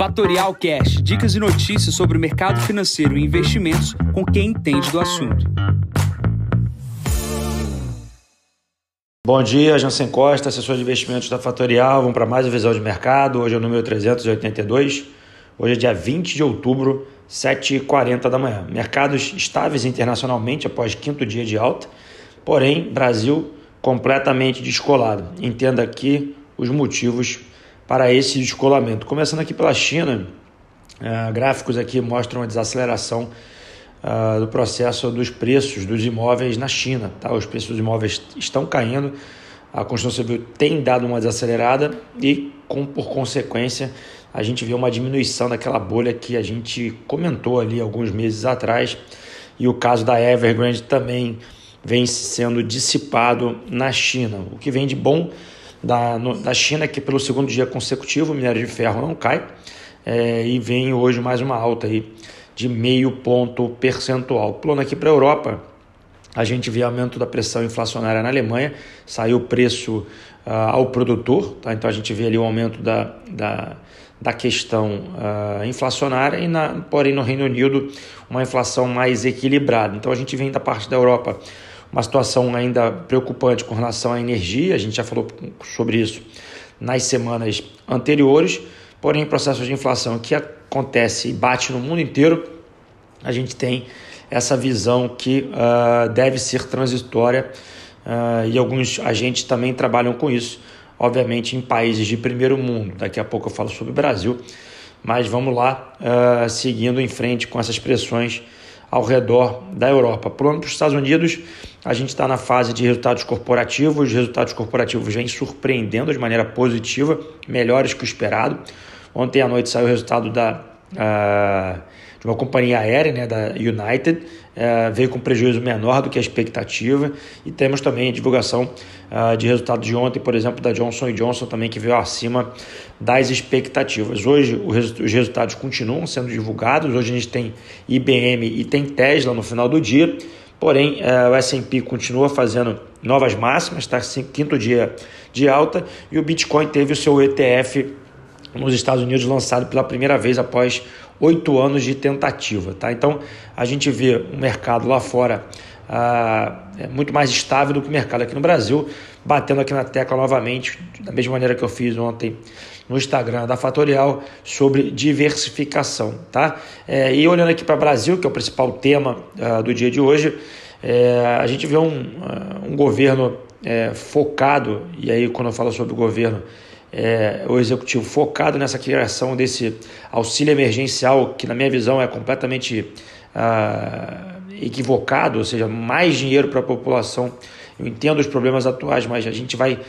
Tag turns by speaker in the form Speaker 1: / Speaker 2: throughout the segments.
Speaker 1: Fatorial Cash, dicas e notícias sobre o mercado financeiro e investimentos com quem entende do assunto.
Speaker 2: Bom dia, Jansen Costa, assessor de investimentos da Fatorial. Vamos para mais uma visão de mercado. Hoje é o número 382. Hoje é dia 20 de outubro, 7h40 da manhã. Mercados estáveis internacionalmente após quinto dia de alta, porém, Brasil completamente descolado. Entenda aqui os motivos para esse descolamento. Começando aqui pela China, uh, gráficos aqui mostram a desaceleração uh, do processo dos preços dos imóveis na China. Tá? Os preços dos imóveis estão caindo, a construção civil tem dado uma desacelerada e, com, por consequência, a gente vê uma diminuição daquela bolha que a gente comentou ali alguns meses atrás. E o caso da Evergrande também vem sendo dissipado na China. O que vem de bom da, no, da China, que pelo segundo dia consecutivo o minério de ferro não cai, é, e vem hoje mais uma alta aí de meio ponto percentual. Plano aqui para a Europa, a gente vê aumento da pressão inflacionária na Alemanha, saiu o preço uh, ao produtor, tá? então a gente vê ali o aumento da, da, da questão uh, inflacionária, e na, porém no Reino Unido uma inflação mais equilibrada. Então a gente vem da parte da Europa uma situação ainda preocupante com relação à energia, a gente já falou sobre isso nas semanas anteriores, porém, processos de inflação que acontece e bate no mundo inteiro, a gente tem essa visão que uh, deve ser transitória uh, e alguns agentes também trabalham com isso, obviamente em países de primeiro mundo. Daqui a pouco eu falo sobre o Brasil, mas vamos lá, uh, seguindo em frente com essas pressões ao redor da Europa. Pulando para os Estados Unidos, a gente está na fase de resultados corporativos. Os resultados corporativos vêm surpreendendo de maneira positiva, melhores que o esperado. Ontem à noite saiu o resultado da, uh, de uma companhia aérea, né, da United, uh, veio com prejuízo menor do que a expectativa. E temos também a divulgação uh, de resultados de ontem, por exemplo, da Johnson Johnson também, que veio acima das expectativas. Hoje os resultados continuam sendo divulgados. Hoje a gente tem IBM e tem Tesla no final do dia. Porém, uh, o S&P continua fazendo novas máximas, está quinto dia de alta, e o Bitcoin teve o seu ETF nos Estados Unidos lançado pela primeira vez após oito anos de tentativa. Tá? Então, a gente vê um mercado lá fora uh, muito mais estável do que o mercado aqui no Brasil, batendo aqui na tecla novamente, da mesma maneira que eu fiz ontem no Instagram da Fatorial, sobre diversificação. Tá? É, e olhando aqui para o Brasil, que é o principal tema uh, do dia de hoje, é, a gente vê um, uh, um governo é, focado, e aí quando eu falo sobre o governo, é, o executivo focado nessa criação desse auxílio emergencial, que na minha visão é completamente uh, equivocado, ou seja, mais dinheiro para a população. Eu entendo os problemas atuais, mas a gente vai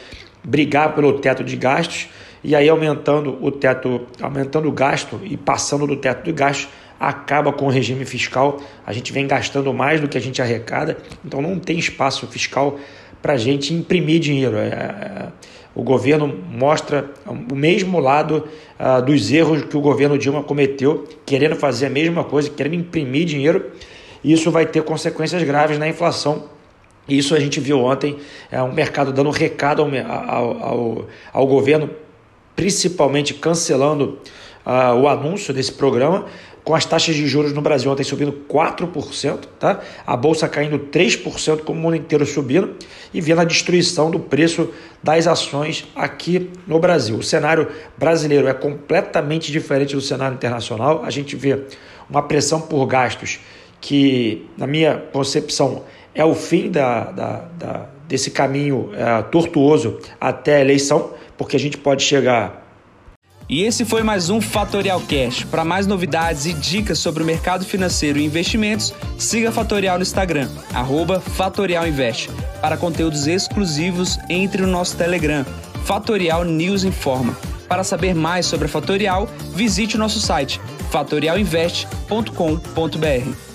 Speaker 2: brigar pelo teto de gastos e aí aumentando o teto, aumentando o gasto e passando do teto de gastos, acaba com o regime fiscal. A gente vem gastando mais do que a gente arrecada, então não tem espaço fiscal para a gente imprimir dinheiro. É, é, o governo mostra o mesmo lado uh, dos erros que o governo Dilma cometeu, querendo fazer a mesma coisa, querendo imprimir dinheiro. Isso vai ter consequências graves na inflação. Isso a gente viu ontem, é um mercado dando recado ao, ao, ao, governo, principalmente cancelando uh, o anúncio desse programa, com as taxas de juros no Brasil ontem subindo 4%, tá? a bolsa caindo 3%, como o mundo inteiro subindo, e vendo a destruição do preço das ações aqui no Brasil. O cenário brasileiro é completamente diferente do cenário internacional. A gente vê uma pressão por gastos que, na minha concepção, é o fim da, da, da desse caminho é, tortuoso até a eleição, porque a gente pode chegar
Speaker 1: e esse foi mais um Fatorial Cash. Para mais novidades e dicas sobre o mercado financeiro e investimentos, siga Fatorial no Instagram, @fatorialinvest. Para conteúdos exclusivos, entre no nosso Telegram, Fatorial News Informa. Para saber mais sobre a Fatorial, visite o nosso site fatorialinvest.com.br.